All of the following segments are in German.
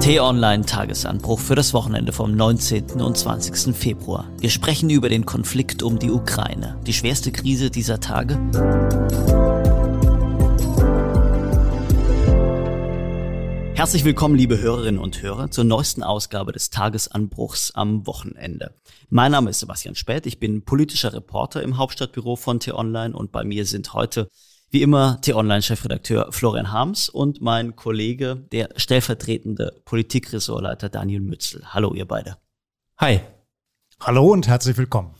T-Online Tagesanbruch für das Wochenende vom 19. und 20. Februar. Wir sprechen über den Konflikt um die Ukraine, die schwerste Krise dieser Tage. Herzlich willkommen, liebe Hörerinnen und Hörer, zur neuesten Ausgabe des Tagesanbruchs am Wochenende. Mein Name ist Sebastian Späth, ich bin politischer Reporter im Hauptstadtbüro von T-Online und bei mir sind heute wie immer T-Online-Chefredakteur Florian Harms und mein Kollege, der stellvertretende Politikressortleiter Daniel Mützel. Hallo, ihr beide. Hi. Hallo und herzlich willkommen.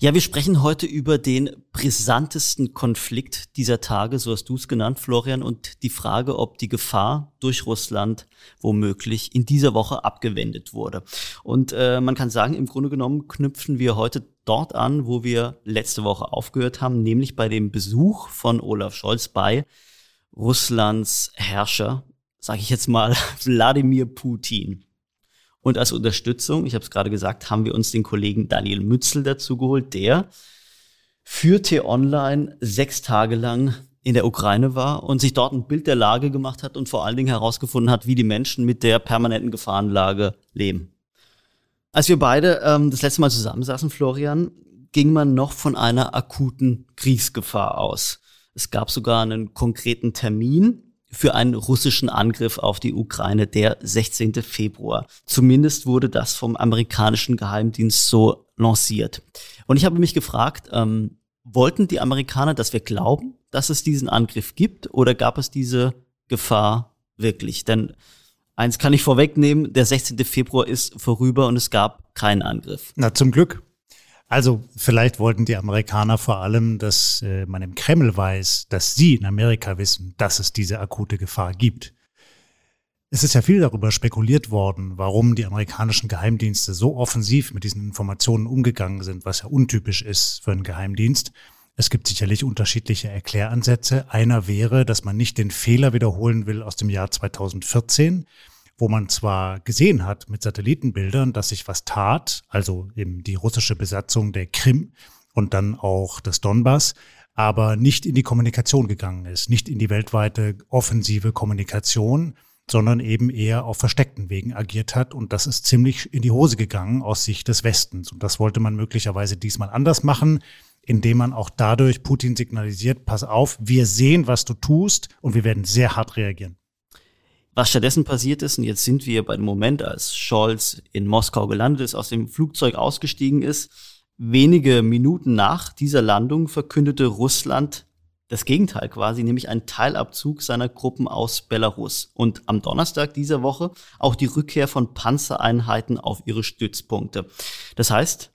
Ja, wir sprechen heute über den brisantesten Konflikt dieser Tage, so hast du es genannt, Florian, und die Frage, ob die Gefahr durch Russland womöglich in dieser Woche abgewendet wurde. Und äh, man kann sagen, im Grunde genommen knüpfen wir heute dort an, wo wir letzte Woche aufgehört haben, nämlich bei dem Besuch von Olaf Scholz bei Russlands Herrscher, sage ich jetzt mal, Wladimir Putin. Und als Unterstützung, ich habe es gerade gesagt, haben wir uns den Kollegen Daniel Mützel dazu geholt, der für T-Online sechs Tage lang in der Ukraine war und sich dort ein Bild der Lage gemacht hat und vor allen Dingen herausgefunden hat, wie die Menschen mit der permanenten Gefahrenlage leben. Als wir beide ähm, das letzte Mal zusammensaßen, Florian, ging man noch von einer akuten Kriegsgefahr aus. Es gab sogar einen konkreten Termin, für einen russischen Angriff auf die Ukraine, der 16. Februar. Zumindest wurde das vom amerikanischen Geheimdienst so lanciert. Und ich habe mich gefragt, ähm, wollten die Amerikaner, dass wir glauben, dass es diesen Angriff gibt, oder gab es diese Gefahr wirklich? Denn eins kann ich vorwegnehmen, der 16. Februar ist vorüber und es gab keinen Angriff. Na, zum Glück. Also vielleicht wollten die Amerikaner vor allem, dass äh, man im Kreml weiß, dass sie in Amerika wissen, dass es diese akute Gefahr gibt. Es ist ja viel darüber spekuliert worden, warum die amerikanischen Geheimdienste so offensiv mit diesen Informationen umgegangen sind, was ja untypisch ist für einen Geheimdienst. Es gibt sicherlich unterschiedliche Erkläransätze. Einer wäre, dass man nicht den Fehler wiederholen will aus dem Jahr 2014, wo man zwar gesehen hat mit Satellitenbildern, dass sich was tat, also eben die russische Besatzung der Krim und dann auch des Donbass, aber nicht in die Kommunikation gegangen ist, nicht in die weltweite offensive Kommunikation, sondern eben eher auf versteckten Wegen agiert hat. Und das ist ziemlich in die Hose gegangen aus Sicht des Westens. Und das wollte man möglicherweise diesmal anders machen, indem man auch dadurch Putin signalisiert, pass auf, wir sehen, was du tust und wir werden sehr hart reagieren. Was stattdessen passiert ist, und jetzt sind wir bei dem Moment, als Scholz in Moskau gelandet ist, aus dem Flugzeug ausgestiegen ist, wenige Minuten nach dieser Landung verkündete Russland das Gegenteil quasi, nämlich einen Teilabzug seiner Gruppen aus Belarus. Und am Donnerstag dieser Woche auch die Rückkehr von Panzereinheiten auf ihre Stützpunkte. Das heißt,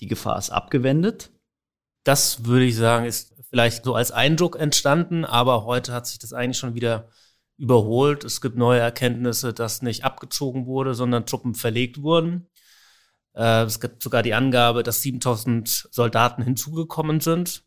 die Gefahr ist abgewendet. Das würde ich sagen, ist vielleicht so als Eindruck entstanden, aber heute hat sich das eigentlich schon wieder überholt. Es gibt neue Erkenntnisse, dass nicht abgezogen wurde, sondern Truppen verlegt wurden. Äh, es gibt sogar die Angabe, dass 7000 Soldaten hinzugekommen sind.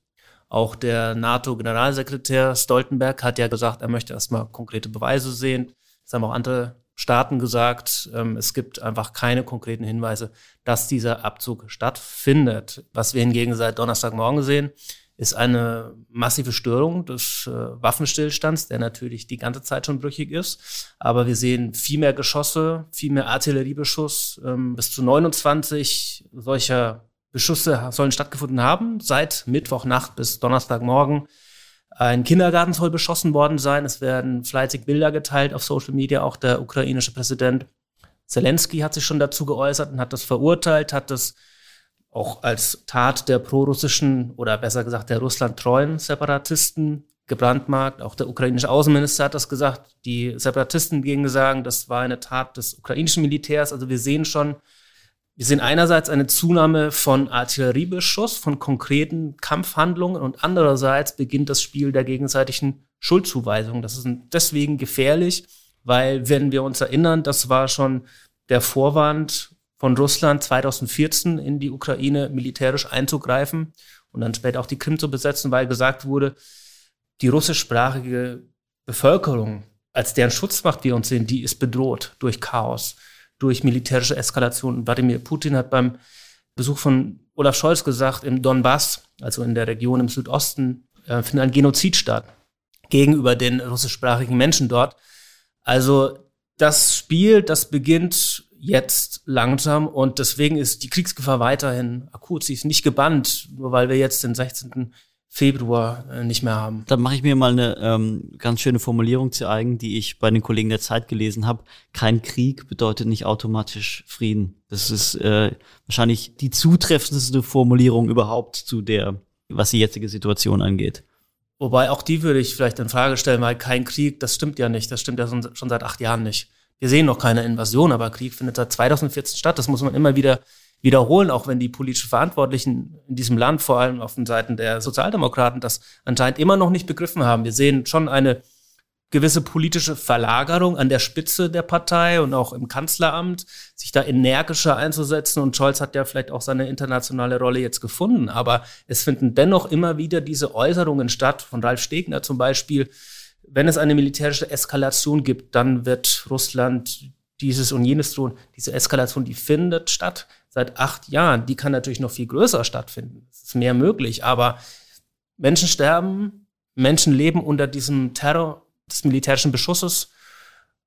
Auch der NATO-Generalsekretär Stoltenberg hat ja gesagt, er möchte erstmal konkrete Beweise sehen. Das haben auch andere Staaten gesagt. Ähm, es gibt einfach keine konkreten Hinweise, dass dieser Abzug stattfindet. Was wir hingegen seit Donnerstagmorgen sehen, ist eine massive Störung des äh, Waffenstillstands, der natürlich die ganze Zeit schon brüchig ist. Aber wir sehen viel mehr Geschosse, viel mehr Artilleriebeschuss. Ähm, bis zu 29 solcher Beschüsse sollen stattgefunden haben, seit Mittwochnacht bis Donnerstagmorgen. Ein Kindergarten soll beschossen worden sein. Es werden fleißig Bilder geteilt auf Social Media. Auch der ukrainische Präsident Zelensky hat sich schon dazu geäußert und hat das verurteilt, hat das auch als Tat der prorussischen oder besser gesagt der russlandtreuen Separatisten gebrandmarkt. Auch der ukrainische Außenminister hat das gesagt. Die Separatisten gegen sagen, das war eine Tat des ukrainischen Militärs. Also wir sehen schon, wir sehen einerseits eine Zunahme von Artilleriebeschuss, von konkreten Kampfhandlungen und andererseits beginnt das Spiel der gegenseitigen Schuldzuweisung. Das ist deswegen gefährlich, weil wenn wir uns erinnern, das war schon der Vorwand von Russland 2014 in die Ukraine militärisch einzugreifen und dann später auch die Krim zu besetzen, weil gesagt wurde, die russischsprachige Bevölkerung, als deren Schutzmacht wir uns sehen, die ist bedroht durch Chaos, durch militärische Eskalation. Wladimir Putin hat beim Besuch von Olaf Scholz gesagt, im Donbass, also in der Region im Südosten, äh, findet ein Genozid statt gegenüber den russischsprachigen Menschen dort. Also das Spiel, das beginnt jetzt langsam und deswegen ist die Kriegsgefahr weiterhin akut. Sie ist nicht gebannt, nur weil wir jetzt den 16. Februar äh, nicht mehr haben. Dann mache ich mir mal eine ähm, ganz schöne Formulierung zu eigen, die ich bei den Kollegen der Zeit gelesen habe. Kein Krieg bedeutet nicht automatisch Frieden. Das ist äh, wahrscheinlich die zutreffendste Formulierung überhaupt zu der, was die jetzige Situation angeht. Wobei auch die würde ich vielleicht in Frage stellen, weil kein Krieg, das stimmt ja nicht. Das stimmt ja schon seit acht Jahren nicht. Wir sehen noch keine Invasion, aber Krieg findet seit 2014 statt. Das muss man immer wieder wiederholen, auch wenn die politischen Verantwortlichen in diesem Land, vor allem auf den Seiten der Sozialdemokraten, das anscheinend immer noch nicht begriffen haben. Wir sehen schon eine gewisse politische Verlagerung an der Spitze der Partei und auch im Kanzleramt, sich da energischer einzusetzen. Und Scholz hat ja vielleicht auch seine internationale Rolle jetzt gefunden. Aber es finden dennoch immer wieder diese Äußerungen statt, von Ralf Stegner zum Beispiel. Wenn es eine militärische Eskalation gibt, dann wird Russland dieses und jenes drohen. Diese Eskalation, die findet statt seit acht Jahren. Die kann natürlich noch viel größer stattfinden. Es ist mehr möglich, aber Menschen sterben, Menschen leben unter diesem Terror des militärischen Beschusses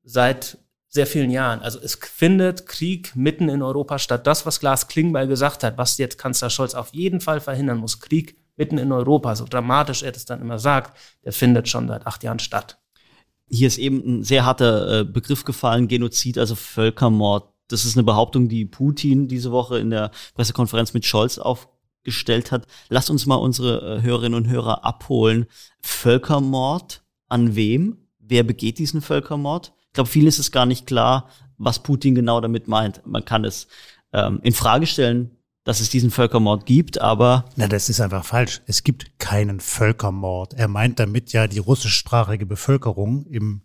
seit sehr vielen Jahren. Also es findet Krieg mitten in Europa statt. Das, was Glas Klingbeil gesagt hat, was jetzt Kanzler Scholz auf jeden Fall verhindern muss, Krieg mitten in Europa, so dramatisch er das dann immer sagt, der findet schon seit acht Jahren statt. Hier ist eben ein sehr harter äh, Begriff gefallen, Genozid, also Völkermord. Das ist eine Behauptung, die Putin diese Woche in der Pressekonferenz mit Scholz aufgestellt hat. Lasst uns mal unsere äh, Hörerinnen und Hörer abholen. Völkermord an wem? Wer begeht diesen Völkermord? Ich glaube, vielen ist es gar nicht klar, was Putin genau damit meint. Man kann es ähm, in Frage stellen, dass es diesen Völkermord gibt, aber. Na, das ist einfach falsch. Es gibt keinen Völkermord. Er meint damit ja die russischsprachige Bevölkerung im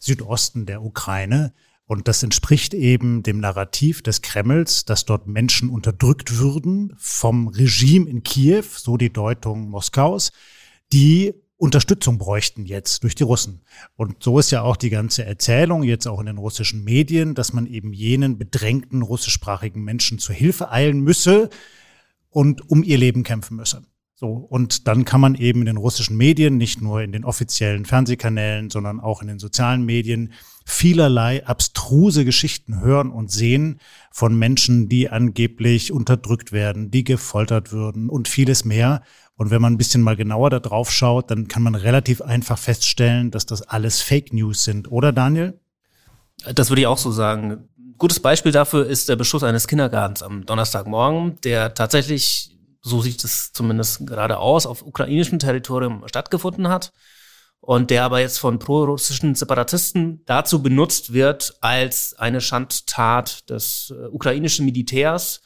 Südosten der Ukraine. Und das entspricht eben dem Narrativ des Kremls, dass dort Menschen unterdrückt würden vom Regime in Kiew, so die Deutung Moskaus, die Unterstützung bräuchten jetzt durch die Russen. Und so ist ja auch die ganze Erzählung jetzt auch in den russischen Medien, dass man eben jenen bedrängten russischsprachigen Menschen zur Hilfe eilen müsse und um ihr Leben kämpfen müsse. So. Und dann kann man eben in den russischen Medien, nicht nur in den offiziellen Fernsehkanälen, sondern auch in den sozialen Medien vielerlei abstruse Geschichten hören und sehen von Menschen, die angeblich unterdrückt werden, die gefoltert würden und vieles mehr. Und wenn man ein bisschen mal genauer da drauf schaut, dann kann man relativ einfach feststellen, dass das alles Fake News sind, oder Daniel? Das würde ich auch so sagen. Gutes Beispiel dafür ist der Beschuss eines Kindergartens am Donnerstagmorgen, der tatsächlich, so sieht es zumindest gerade aus, auf ukrainischem Territorium stattgefunden hat und der aber jetzt von prorussischen Separatisten dazu benutzt wird, als eine Schandtat des äh, ukrainischen Militärs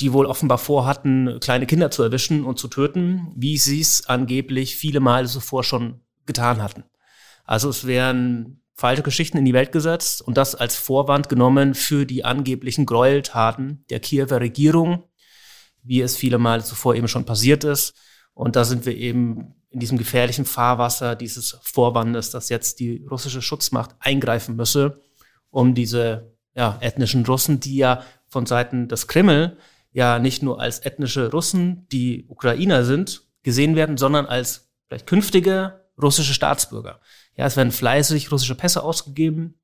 die wohl offenbar vorhatten, kleine Kinder zu erwischen und zu töten, wie sie es angeblich viele Male zuvor schon getan hatten. Also es wären falsche Geschichten in die Welt gesetzt und das als Vorwand genommen für die angeblichen Gräueltaten der Kiewer Regierung, wie es viele Male zuvor eben schon passiert ist. Und da sind wir eben in diesem gefährlichen Fahrwasser dieses Vorwandes, dass jetzt die russische Schutzmacht eingreifen müsse, um diese ja, ethnischen Russen, die ja von Seiten des Kreml ja nicht nur als ethnische Russen, die Ukrainer sind, gesehen werden, sondern als vielleicht künftige russische Staatsbürger. Ja, es werden fleißig russische Pässe ausgegeben.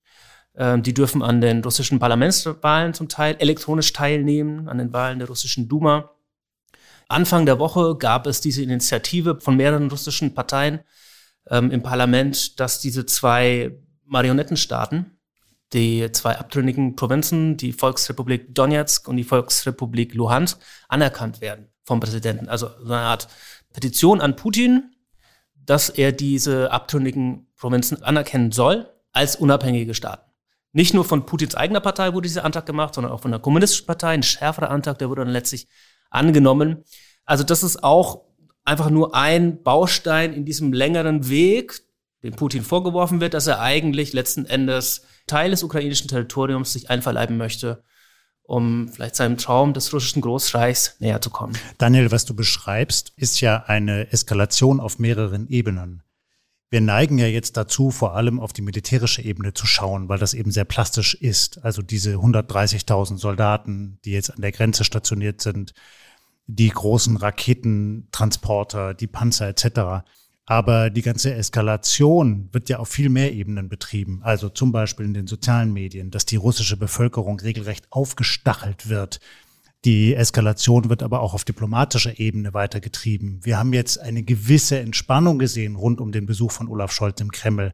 Ähm, die dürfen an den russischen Parlamentswahlen zum Teil elektronisch teilnehmen, an den Wahlen der russischen Duma. Anfang der Woche gab es diese Initiative von mehreren russischen Parteien ähm, im Parlament, dass diese zwei Marionettenstaaten, die zwei abtrünnigen Provinzen, die Volksrepublik Donetsk und die Volksrepublik Luhansk, anerkannt werden vom Präsidenten. Also so eine Art Petition an Putin, dass er diese abtrünnigen Provinzen anerkennen soll als unabhängige Staaten. Nicht nur von Putins eigener Partei wurde dieser Antrag gemacht, sondern auch von der kommunistischen Partei. Ein schärferer Antrag, der wurde dann letztlich angenommen. Also das ist auch einfach nur ein Baustein in diesem längeren Weg, dem Putin vorgeworfen wird, dass er eigentlich letzten Endes Teil des ukrainischen Territoriums sich einverleiben möchte, um vielleicht seinem Traum des russischen Großreichs näher zu kommen. Daniel, was du beschreibst, ist ja eine Eskalation auf mehreren Ebenen. Wir neigen ja jetzt dazu, vor allem auf die militärische Ebene zu schauen, weil das eben sehr plastisch ist. Also diese 130.000 Soldaten, die jetzt an der Grenze stationiert sind, die großen Raketentransporter, die Panzer etc. Aber die ganze Eskalation wird ja auf viel mehr Ebenen betrieben. Also zum Beispiel in den sozialen Medien, dass die russische Bevölkerung regelrecht aufgestachelt wird. Die Eskalation wird aber auch auf diplomatischer Ebene weitergetrieben. Wir haben jetzt eine gewisse Entspannung gesehen rund um den Besuch von Olaf Scholz im Kreml.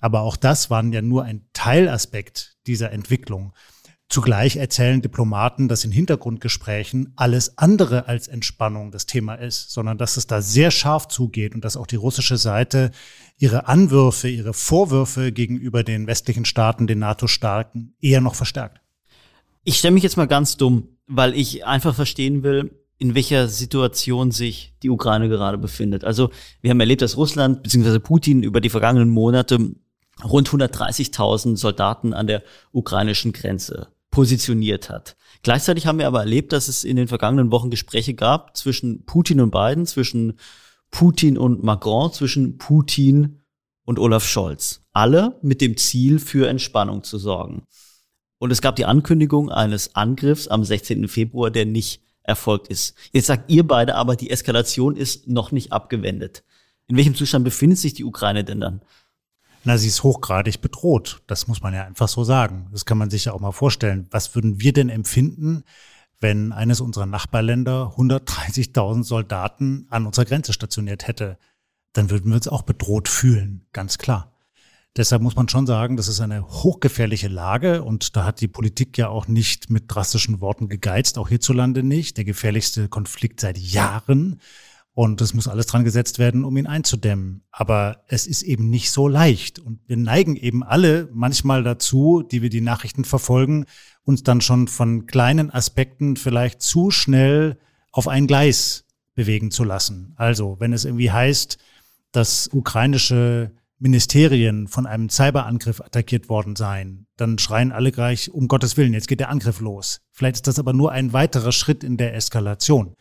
Aber auch das waren ja nur ein Teilaspekt dieser Entwicklung. Zugleich erzählen Diplomaten, dass in Hintergrundgesprächen alles andere als Entspannung das Thema ist, sondern dass es da sehr scharf zugeht und dass auch die russische Seite ihre Anwürfe, ihre Vorwürfe gegenüber den westlichen Staaten, den NATO-Staaten eher noch verstärkt. Ich stelle mich jetzt mal ganz dumm, weil ich einfach verstehen will, in welcher Situation sich die Ukraine gerade befindet. Also wir haben erlebt, dass Russland bzw. Putin über die vergangenen Monate rund 130.000 Soldaten an der ukrainischen Grenze positioniert hat. Gleichzeitig haben wir aber erlebt, dass es in den vergangenen Wochen Gespräche gab zwischen Putin und Biden, zwischen Putin und Macron, zwischen Putin und Olaf Scholz. Alle mit dem Ziel, für Entspannung zu sorgen. Und es gab die Ankündigung eines Angriffs am 16. Februar, der nicht erfolgt ist. Jetzt sagt ihr beide aber, die Eskalation ist noch nicht abgewendet. In welchem Zustand befindet sich die Ukraine denn dann? Na, sie ist hochgradig bedroht. Das muss man ja einfach so sagen. Das kann man sich ja auch mal vorstellen. Was würden wir denn empfinden, wenn eines unserer Nachbarländer 130.000 Soldaten an unserer Grenze stationiert hätte? Dann würden wir uns auch bedroht fühlen, ganz klar. Deshalb muss man schon sagen, das ist eine hochgefährliche Lage und da hat die Politik ja auch nicht mit drastischen Worten gegeizt, auch hierzulande nicht. Der gefährlichste Konflikt seit Jahren. Und es muss alles dran gesetzt werden, um ihn einzudämmen. Aber es ist eben nicht so leicht. Und wir neigen eben alle manchmal dazu, die wir die Nachrichten verfolgen, uns dann schon von kleinen Aspekten vielleicht zu schnell auf ein Gleis bewegen zu lassen. Also, wenn es irgendwie heißt, dass ukrainische Ministerien von einem Cyberangriff attackiert worden seien, dann schreien alle gleich, um Gottes Willen, jetzt geht der Angriff los. Vielleicht ist das aber nur ein weiterer Schritt in der Eskalation.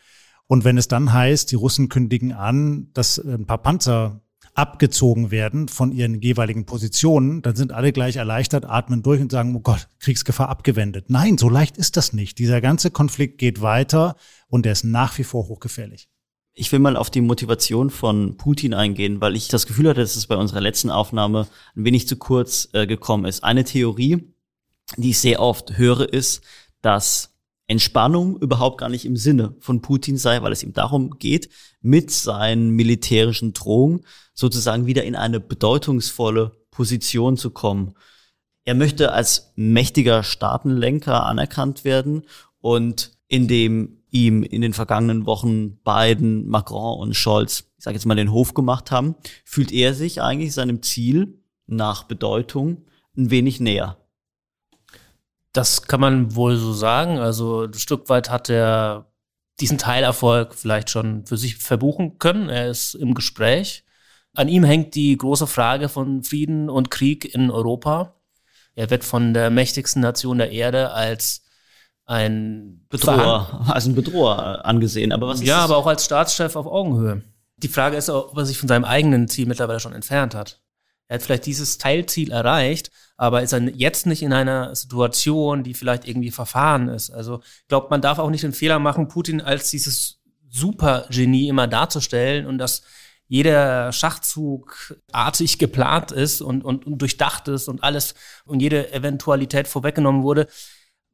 Und wenn es dann heißt, die Russen kündigen an, dass ein paar Panzer abgezogen werden von ihren jeweiligen Positionen, dann sind alle gleich erleichtert, atmen durch und sagen, oh Gott, Kriegsgefahr abgewendet. Nein, so leicht ist das nicht. Dieser ganze Konflikt geht weiter und er ist nach wie vor hochgefährlich. Ich will mal auf die Motivation von Putin eingehen, weil ich das Gefühl hatte, dass es bei unserer letzten Aufnahme ein wenig zu kurz äh, gekommen ist. Eine Theorie, die ich sehr oft höre, ist, dass Entspannung überhaupt gar nicht im Sinne von Putin sei, weil es ihm darum geht, mit seinen militärischen Drohungen sozusagen wieder in eine bedeutungsvolle Position zu kommen. Er möchte als mächtiger Staatenlenker anerkannt werden und indem ihm in den vergangenen Wochen Biden, Macron und Scholz, ich sage jetzt mal, den Hof gemacht haben, fühlt er sich eigentlich seinem Ziel nach Bedeutung ein wenig näher. Das kann man wohl so sagen. Also ein Stück weit hat er diesen Teilerfolg vielleicht schon für sich verbuchen können. Er ist im Gespräch. An ihm hängt die große Frage von Frieden und Krieg in Europa. Er wird von der mächtigsten Nation der Erde als ein Bedroher, als ein Bedroher angesehen. Aber was ist ja, das? aber auch als Staatschef auf Augenhöhe. Die Frage ist, ob er sich von seinem eigenen Ziel mittlerweile schon entfernt hat. Er hat vielleicht dieses Teilziel erreicht, aber ist er jetzt nicht in einer Situation, die vielleicht irgendwie verfahren ist. Also ich glaube, man darf auch nicht den Fehler machen, Putin als dieses Supergenie immer darzustellen und dass jeder Schachzug artig geplant ist und, und, und durchdacht ist und alles und jede Eventualität vorweggenommen wurde.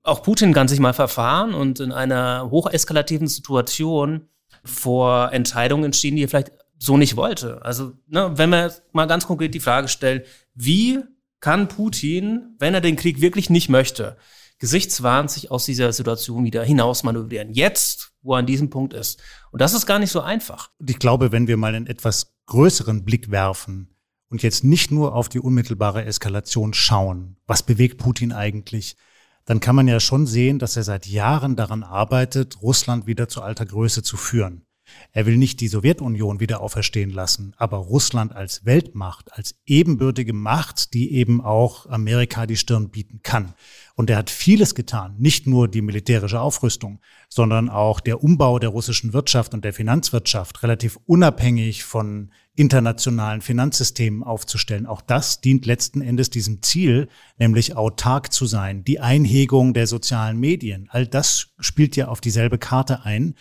Auch Putin kann sich mal verfahren und in einer hocheskalativen Situation vor Entscheidungen stehen, die er vielleicht so nicht wollte. Also, ne, wenn wir mal ganz konkret die Frage stellen, wie kann Putin, wenn er den Krieg wirklich nicht möchte, gesichtswahrend sich aus dieser Situation wieder hinausmanövrieren. Jetzt, wo er an diesem Punkt ist. Und das ist gar nicht so einfach. Und ich glaube, wenn wir mal einen etwas größeren Blick werfen und jetzt nicht nur auf die unmittelbare Eskalation schauen, was bewegt Putin eigentlich, dann kann man ja schon sehen, dass er seit Jahren daran arbeitet, Russland wieder zu alter Größe zu führen. Er will nicht die Sowjetunion wieder auferstehen lassen, aber Russland als Weltmacht, als ebenbürtige Macht, die eben auch Amerika die Stirn bieten kann. Und er hat vieles getan, nicht nur die militärische Aufrüstung, sondern auch der Umbau der russischen Wirtschaft und der Finanzwirtschaft relativ unabhängig von internationalen Finanzsystemen aufzustellen. Auch das dient letzten Endes diesem Ziel, nämlich autark zu sein, die Einhegung der sozialen Medien. All das spielt ja auf dieselbe Karte ein.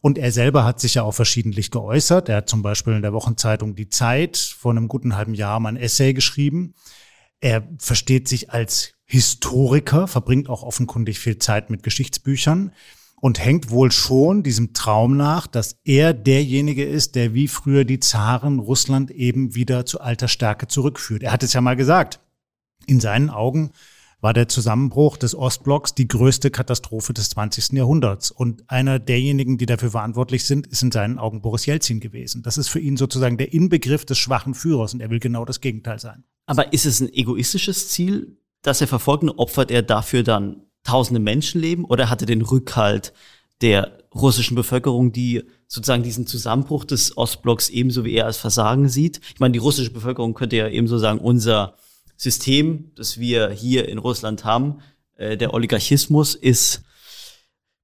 Und er selber hat sich ja auch verschiedentlich geäußert. Er hat zum Beispiel in der Wochenzeitung Die Zeit vor einem guten halben Jahr mal ein Essay geschrieben. Er versteht sich als Historiker, verbringt auch offenkundig viel Zeit mit Geschichtsbüchern und hängt wohl schon diesem Traum nach, dass er derjenige ist, der wie früher die Zaren Russland eben wieder zu alter Stärke zurückführt. Er hat es ja mal gesagt. In seinen Augen war der Zusammenbruch des Ostblocks die größte Katastrophe des 20. Jahrhunderts. Und einer derjenigen, die dafür verantwortlich sind, ist in seinen Augen Boris Jelzin gewesen. Das ist für ihn sozusagen der Inbegriff des schwachen Führers und er will genau das Gegenteil sein. Aber ist es ein egoistisches Ziel, das er verfolgt und opfert er dafür dann tausende Menschenleben oder hatte den Rückhalt der russischen Bevölkerung, die sozusagen diesen Zusammenbruch des Ostblocks ebenso wie er als Versagen sieht? Ich meine, die russische Bevölkerung könnte ja ebenso sagen, unser System, das wir hier in Russland haben, äh, der Oligarchismus ist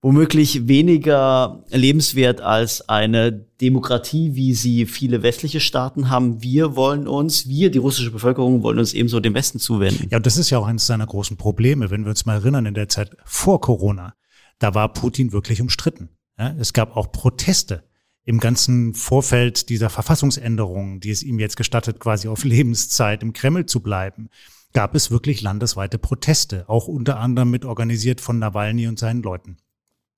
womöglich weniger lebenswert als eine Demokratie, wie sie viele westliche Staaten haben. Wir wollen uns, wir, die russische Bevölkerung, wollen uns ebenso dem Westen zuwenden. Ja, das ist ja auch eines seiner großen Probleme, wenn wir uns mal erinnern, in der Zeit vor Corona, da war Putin wirklich umstritten. Ja, es gab auch Proteste im ganzen Vorfeld dieser Verfassungsänderungen, die es ihm jetzt gestattet, quasi auf Lebenszeit im Kreml zu bleiben, gab es wirklich landesweite Proteste, auch unter anderem mit organisiert von Nawalny und seinen Leuten.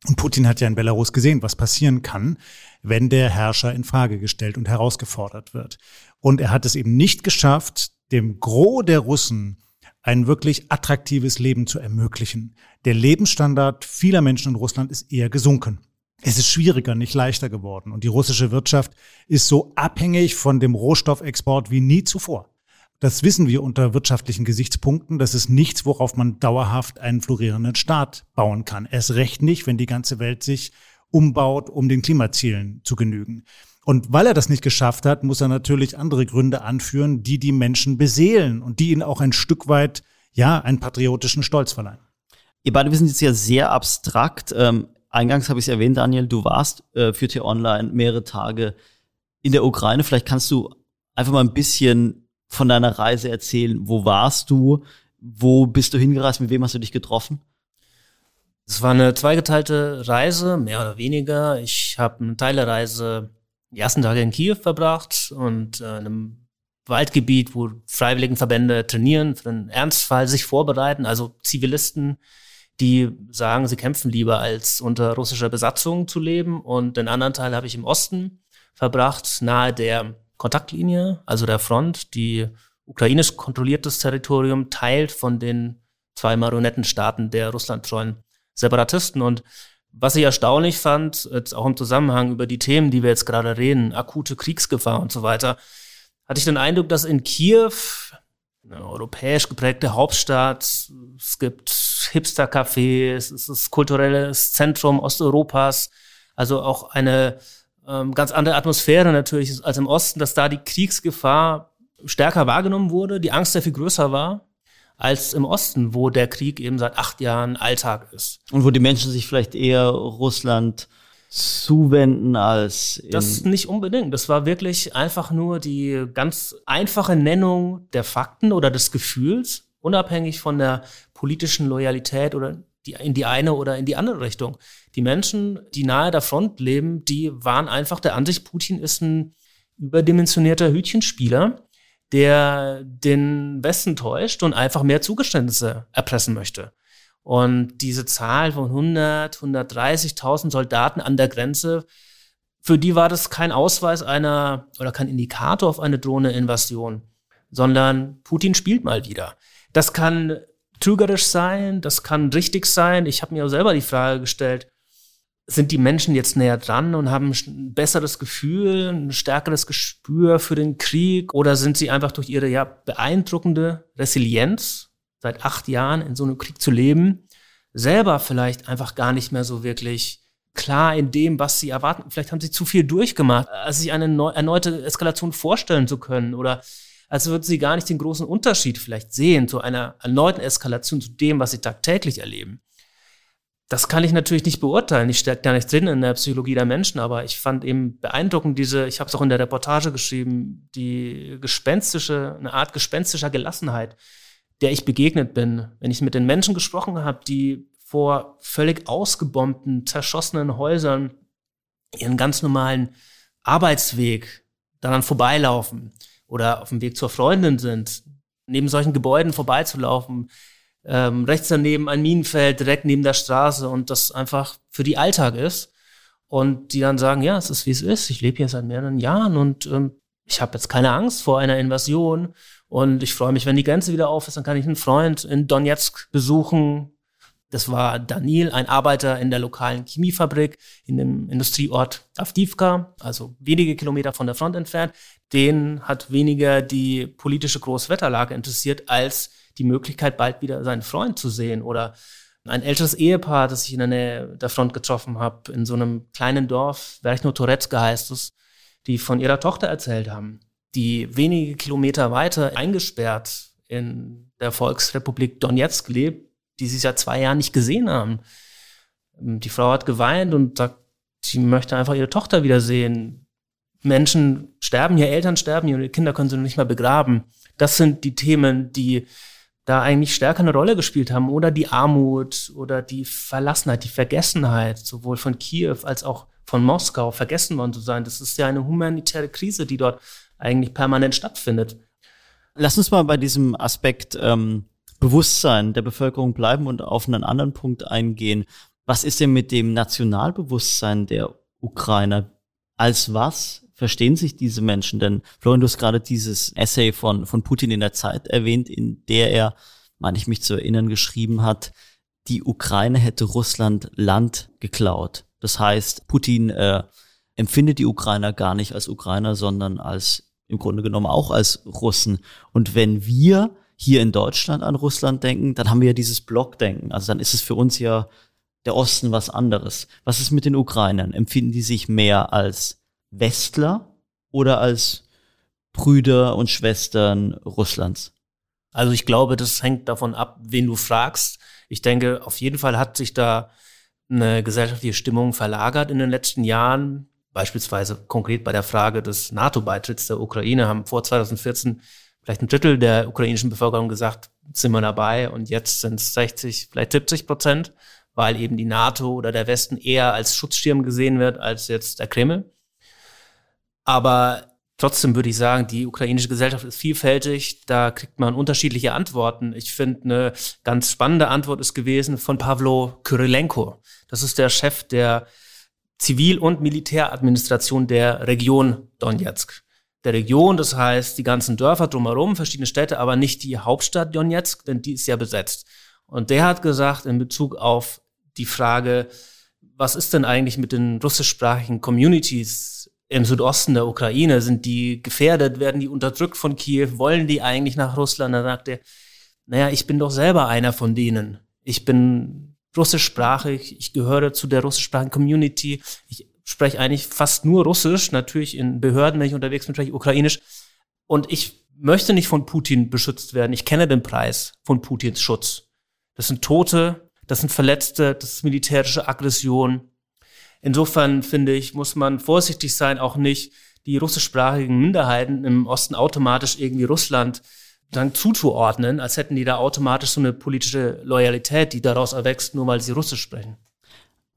Und Putin hat ja in Belarus gesehen, was passieren kann, wenn der Herrscher in Frage gestellt und herausgefordert wird. Und er hat es eben nicht geschafft, dem Gros der Russen ein wirklich attraktives Leben zu ermöglichen. Der Lebensstandard vieler Menschen in Russland ist eher gesunken. Es ist schwieriger, nicht leichter geworden. Und die russische Wirtschaft ist so abhängig von dem Rohstoffexport wie nie zuvor. Das wissen wir unter wirtschaftlichen Gesichtspunkten. Das ist nichts, worauf man dauerhaft einen florierenden Staat bauen kann. Erst recht nicht, wenn die ganze Welt sich umbaut, um den Klimazielen zu genügen. Und weil er das nicht geschafft hat, muss er natürlich andere Gründe anführen, die die Menschen beseelen und die ihnen auch ein Stück weit, ja, einen patriotischen Stolz verleihen. Ihr beide wissen jetzt ja sehr abstrakt. Ähm, eingangs habe ich es erwähnt, Daniel, du warst äh, für T-Online mehrere Tage in der Ukraine. Vielleicht kannst du einfach mal ein bisschen von deiner Reise erzählen. Wo warst du? Wo bist du hingereist? Mit wem hast du dich getroffen? Es war eine zweigeteilte Reise, mehr oder weniger. Ich habe eine Teil der Reise die ersten Tage in Kiew verbracht und äh, in einem Waldgebiet, wo Freiwilligenverbände trainieren, für den Ernstfall sich vorbereiten, also Zivilisten, die sagen, sie kämpfen lieber, als unter russischer Besatzung zu leben. Und den anderen Teil habe ich im Osten verbracht, nahe der Kontaktlinie, also der Front, die ukrainisch kontrolliertes Territorium teilt von den zwei Marionettenstaaten der russlandtreuen Separatisten. Und was ich erstaunlich fand, jetzt auch im Zusammenhang über die Themen, die wir jetzt gerade reden, akute Kriegsgefahr und so weiter, hatte ich den Eindruck, dass in Kiew, eine europäisch geprägte Hauptstadt, es gibt Hipster-Cafés, es ist das kulturelles Zentrum Osteuropas, also auch eine ähm, ganz andere Atmosphäre natürlich als im Osten, dass da die Kriegsgefahr stärker wahrgenommen wurde, die Angst sehr viel größer war als im Osten, wo der Krieg eben seit acht Jahren Alltag ist. Und wo die Menschen sich vielleicht eher Russland zuwenden als das nicht unbedingt. Das war wirklich einfach nur die ganz einfache Nennung der Fakten oder des Gefühls, unabhängig von der politischen Loyalität oder die, in die eine oder in die andere Richtung. Die Menschen, die nahe der Front leben, die waren einfach der Ansicht, Putin ist ein überdimensionierter Hütchenspieler, der den Westen täuscht und einfach mehr Zugeständnisse erpressen möchte. Und diese Zahl von 100, 130.000 Soldaten an der Grenze, für die war das kein Ausweis einer oder kein Indikator auf eine Drohne-Invasion, sondern Putin spielt mal wieder. Das kann trügerisch sein, das kann richtig sein. Ich habe mir selber die Frage gestellt, sind die Menschen jetzt näher dran und haben ein besseres Gefühl, ein stärkeres Gespür für den Krieg oder sind sie einfach durch ihre ja beeindruckende Resilienz, seit acht Jahren in so einem Krieg zu leben, selber vielleicht einfach gar nicht mehr so wirklich klar in dem, was sie erwarten. Vielleicht haben sie zu viel durchgemacht, als sich eine erneute Eskalation vorstellen zu können oder als würden sie gar nicht den großen Unterschied vielleicht sehen zu einer erneuten Eskalation zu dem, was sie tagtäglich erleben. Das kann ich natürlich nicht beurteilen. Ich stecke da nicht drin in der Psychologie der Menschen, aber ich fand eben beeindruckend diese, ich habe es auch in der Reportage geschrieben, die gespenstische, eine Art gespenstischer Gelassenheit, der ich begegnet bin, wenn ich mit den Menschen gesprochen habe, die vor völlig ausgebombten, zerschossenen Häusern ihren ganz normalen Arbeitsweg daran vorbeilaufen oder auf dem Weg zur Freundin sind, neben solchen Gebäuden vorbeizulaufen, ähm, rechts daneben ein Minenfeld, direkt neben der Straße und das einfach für die Alltag ist. Und die dann sagen, ja, es ist wie es ist, ich lebe hier seit mehreren Jahren und ähm, ich habe jetzt keine Angst vor einer Invasion und ich freue mich, wenn die Grenze wieder auf ist, dann kann ich einen Freund in Donetsk besuchen. Das war Daniel, ein Arbeiter in der lokalen Chemiefabrik in dem Industrieort Avdivka, also wenige Kilometer von der Front entfernt. Den hat weniger die politische Großwetterlage interessiert, als die Möglichkeit, bald wieder seinen Freund zu sehen oder ein älteres Ehepaar, das ich in der Nähe der Front getroffen habe, in so einem kleinen Dorf, Verchno Toretska heißt es, die von ihrer Tochter erzählt haben, die wenige Kilometer weiter eingesperrt in der Volksrepublik Donetsk lebt, die sie seit zwei Jahren nicht gesehen haben. Die Frau hat geweint und sagt, sie möchte einfach ihre Tochter wiedersehen. Menschen sterben, ihre Eltern sterben, ihre Kinder können sie nicht mal begraben. Das sind die Themen, die da eigentlich stärker eine Rolle gespielt haben oder die Armut oder die Verlassenheit, die Vergessenheit, sowohl von Kiew als auch von Moskau, vergessen worden zu sein. Das ist ja eine humanitäre Krise, die dort eigentlich permanent stattfindet. Lass uns mal bei diesem Aspekt ähm, Bewusstsein der Bevölkerung bleiben und auf einen anderen Punkt eingehen. Was ist denn mit dem Nationalbewusstsein der Ukrainer? Als was verstehen sich diese Menschen? Denn Florian, du hast gerade dieses Essay von, von Putin in der Zeit erwähnt, in der er, meine ich mich zu erinnern, geschrieben hat, die Ukraine hätte Russland Land geklaut. Das heißt, Putin äh, empfindet die Ukrainer gar nicht als Ukrainer, sondern als im Grunde genommen auch als Russen. Und wenn wir hier in Deutschland an Russland denken, dann haben wir ja dieses Blockdenken. Also dann ist es für uns ja der Osten was anderes. Was ist mit den Ukrainern? Empfinden die sich mehr als Westler oder als Brüder und Schwestern Russlands? Also ich glaube, das hängt davon ab, wen du fragst. Ich denke, auf jeden Fall hat sich da eine gesellschaftliche Stimmung verlagert in den letzten Jahren. Beispielsweise konkret bei der Frage des NATO-Beitritts der Ukraine haben vor 2014 vielleicht ein Drittel der ukrainischen Bevölkerung gesagt, sind wir dabei und jetzt sind es 60, vielleicht 70 Prozent, weil eben die NATO oder der Westen eher als Schutzschirm gesehen wird als jetzt der Kreml. Aber trotzdem würde ich sagen, die ukrainische Gesellschaft ist vielfältig. Da kriegt man unterschiedliche Antworten. Ich finde, eine ganz spannende Antwort ist gewesen von Pavlo Kyrilenko. Das ist der Chef der Zivil- und Militäradministration der Region Donetsk. Der Region, das heißt die ganzen Dörfer drumherum, verschiedene Städte, aber nicht die Hauptstadt Donetsk, denn die ist ja besetzt. Und der hat gesagt, in Bezug auf die Frage, was ist denn eigentlich mit den russischsprachigen Communities im Südosten der Ukraine? Sind die gefährdet? Werden die unterdrückt von Kiew? Wollen die eigentlich nach Russland? Da sagt er, naja, ich bin doch selber einer von denen. Ich bin russischsprachig, ich gehöre zu der russischsprachigen Community. Ich spreche eigentlich fast nur Russisch, natürlich in Behörden, wenn ich unterwegs bin, spreche ich Ukrainisch. Und ich möchte nicht von Putin beschützt werden. Ich kenne den Preis von Putins Schutz. Das sind Tote, das sind Verletzte, das ist militärische Aggression. Insofern finde ich, muss man vorsichtig sein, auch nicht die russischsprachigen Minderheiten im Osten automatisch irgendwie Russland dann zuzuordnen, als hätten die da automatisch so eine politische Loyalität, die daraus erwächst, nur weil sie Russisch sprechen.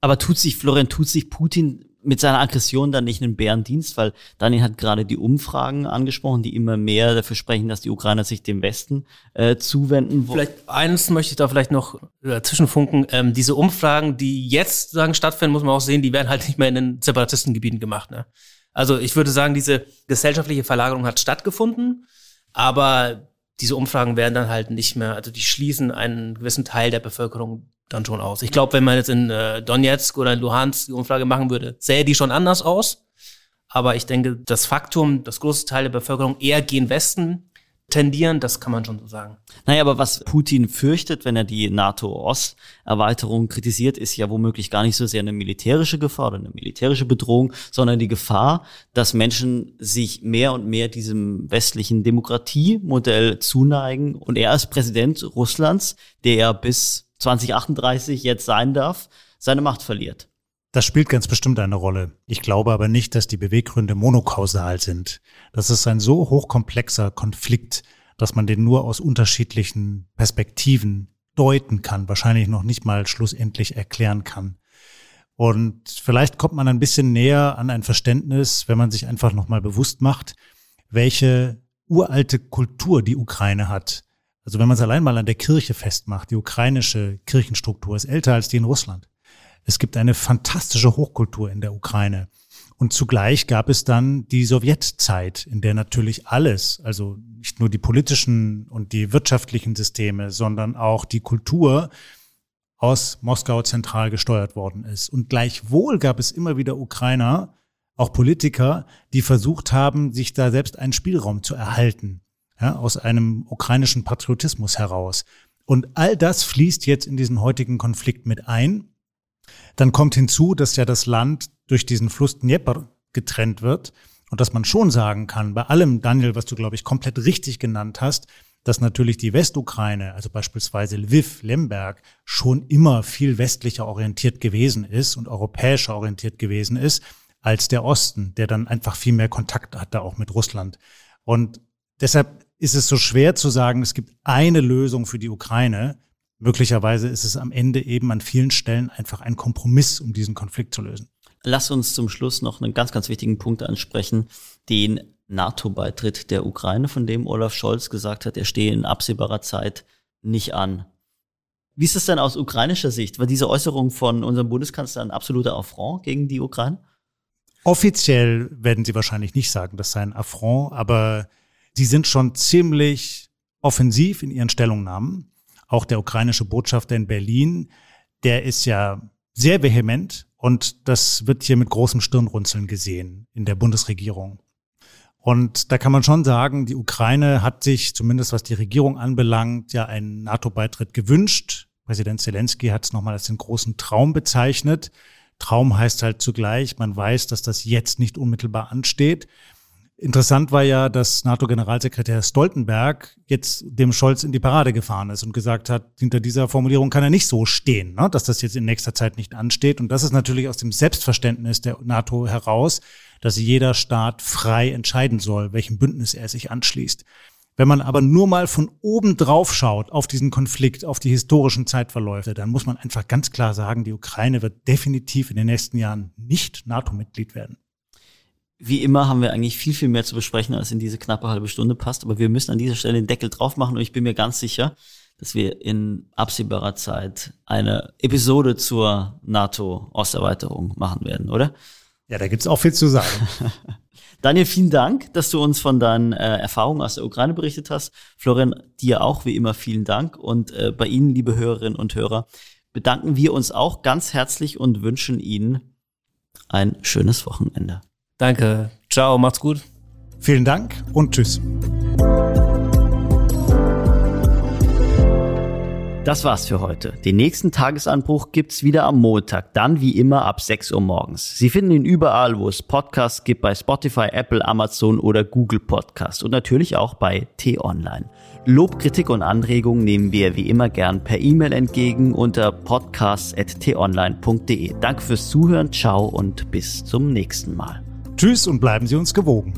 Aber tut sich, Florian, tut sich Putin mit seiner Aggression dann nicht einen Bärendienst, weil Daniel hat gerade die Umfragen angesprochen, die immer mehr dafür sprechen, dass die Ukrainer sich dem Westen äh, zuwenden. Vielleicht eines möchte ich da vielleicht noch äh, zwischenfunken. Ähm, diese Umfragen, die jetzt sagen stattfinden, muss man auch sehen, die werden halt nicht mehr in den Separatistengebieten gemacht. Ne? Also ich würde sagen, diese gesellschaftliche Verlagerung hat stattgefunden, aber diese Umfragen werden dann halt nicht mehr, also die schließen einen gewissen Teil der Bevölkerung dann schon aus. Ich glaube, wenn man jetzt in äh, Donetsk oder in Luhansk die Umfrage machen würde, sähe die schon anders aus. Aber ich denke, das Faktum, dass große Teile der Bevölkerung eher gehen Westen tendieren, das kann man schon so sagen. Naja, aber was Putin fürchtet, wenn er die NATO-Ost-Erweiterung kritisiert, ist ja womöglich gar nicht so sehr eine militärische Gefahr oder eine militärische Bedrohung, sondern die Gefahr, dass Menschen sich mehr und mehr diesem westlichen Demokratiemodell zuneigen. Und er als Präsident Russlands, der ja bis 2038 jetzt sein darf, seine Macht verliert. Das spielt ganz bestimmt eine Rolle. Ich glaube aber nicht, dass die Beweggründe monokausal sind. Das ist ein so hochkomplexer Konflikt, dass man den nur aus unterschiedlichen Perspektiven deuten kann, wahrscheinlich noch nicht mal schlussendlich erklären kann. Und vielleicht kommt man ein bisschen näher an ein Verständnis, wenn man sich einfach nochmal bewusst macht, welche uralte Kultur die Ukraine hat. Also wenn man es allein mal an der Kirche festmacht, die ukrainische Kirchenstruktur ist älter als die in Russland. Es gibt eine fantastische Hochkultur in der Ukraine. Und zugleich gab es dann die Sowjetzeit, in der natürlich alles, also nicht nur die politischen und die wirtschaftlichen Systeme, sondern auch die Kultur aus Moskau zentral gesteuert worden ist. Und gleichwohl gab es immer wieder Ukrainer, auch Politiker, die versucht haben, sich da selbst einen Spielraum zu erhalten, ja, aus einem ukrainischen Patriotismus heraus. Und all das fließt jetzt in diesen heutigen Konflikt mit ein. Dann kommt hinzu, dass ja das Land durch diesen Fluss Dnieper getrennt wird und dass man schon sagen kann, bei allem, Daniel, was du, glaube ich, komplett richtig genannt hast, dass natürlich die Westukraine, also beispielsweise Lviv, Lemberg, schon immer viel westlicher orientiert gewesen ist und europäischer orientiert gewesen ist als der Osten, der dann einfach viel mehr Kontakt hatte auch mit Russland. Und deshalb ist es so schwer zu sagen, es gibt eine Lösung für die Ukraine. Möglicherweise ist es am Ende eben an vielen Stellen einfach ein Kompromiss, um diesen Konflikt zu lösen. Lass uns zum Schluss noch einen ganz, ganz wichtigen Punkt ansprechen, den NATO-Beitritt der Ukraine, von dem Olaf Scholz gesagt hat, er stehe in absehbarer Zeit nicht an. Wie ist es denn aus ukrainischer Sicht? War diese Äußerung von unserem Bundeskanzler ein absoluter Affront gegen die Ukraine? Offiziell werden sie wahrscheinlich nicht sagen, das sei ein Affront, aber sie sind schon ziemlich offensiv in ihren Stellungnahmen. Auch der ukrainische Botschafter in Berlin, der ist ja sehr vehement und das wird hier mit großem Stirnrunzeln gesehen in der Bundesregierung. Und da kann man schon sagen, die Ukraine hat sich, zumindest was die Regierung anbelangt, ja einen NATO-Beitritt gewünscht. Präsident Zelensky hat es nochmal als den großen Traum bezeichnet. Traum heißt halt zugleich, man weiß, dass das jetzt nicht unmittelbar ansteht. Interessant war ja, dass NATO-Generalsekretär Stoltenberg jetzt dem Scholz in die Parade gefahren ist und gesagt hat, hinter dieser Formulierung kann er nicht so stehen, ne, dass das jetzt in nächster Zeit nicht ansteht. Und das ist natürlich aus dem Selbstverständnis der NATO heraus, dass jeder Staat frei entscheiden soll, welchem Bündnis er sich anschließt. Wenn man aber nur mal von oben drauf schaut auf diesen Konflikt, auf die historischen Zeitverläufe, dann muss man einfach ganz klar sagen, die Ukraine wird definitiv in den nächsten Jahren nicht NATO-Mitglied werden. Wie immer haben wir eigentlich viel, viel mehr zu besprechen, als in diese knappe halbe Stunde passt. Aber wir müssen an dieser Stelle den Deckel drauf machen und ich bin mir ganz sicher, dass wir in absehbarer Zeit eine Episode zur NATO-Osterweiterung machen werden, oder? Ja, da gibt's auch viel zu sagen. Daniel, vielen Dank, dass du uns von deinen äh, Erfahrungen aus der Ukraine berichtet hast. Florian, dir auch wie immer vielen Dank. Und äh, bei Ihnen, liebe Hörerinnen und Hörer, bedanken wir uns auch ganz herzlich und wünschen Ihnen ein schönes Wochenende. Danke. Ciao, macht's gut. Vielen Dank und tschüss. Das war's für heute. Den nächsten Tagesanbruch gibt's wieder am Montag, dann wie immer ab 6 Uhr morgens. Sie finden ihn überall, wo es Podcasts gibt, bei Spotify, Apple, Amazon oder Google Podcast und natürlich auch bei T-Online. Lob, Kritik und Anregungen nehmen wir wie immer gern per E-Mail entgegen unter podcasts.tonline.de. Danke fürs Zuhören, ciao und bis zum nächsten Mal. Tschüss und bleiben Sie uns gewogen.